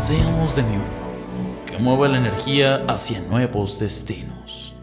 Seamos de mi que mueva la energía hacia nuevos destinos.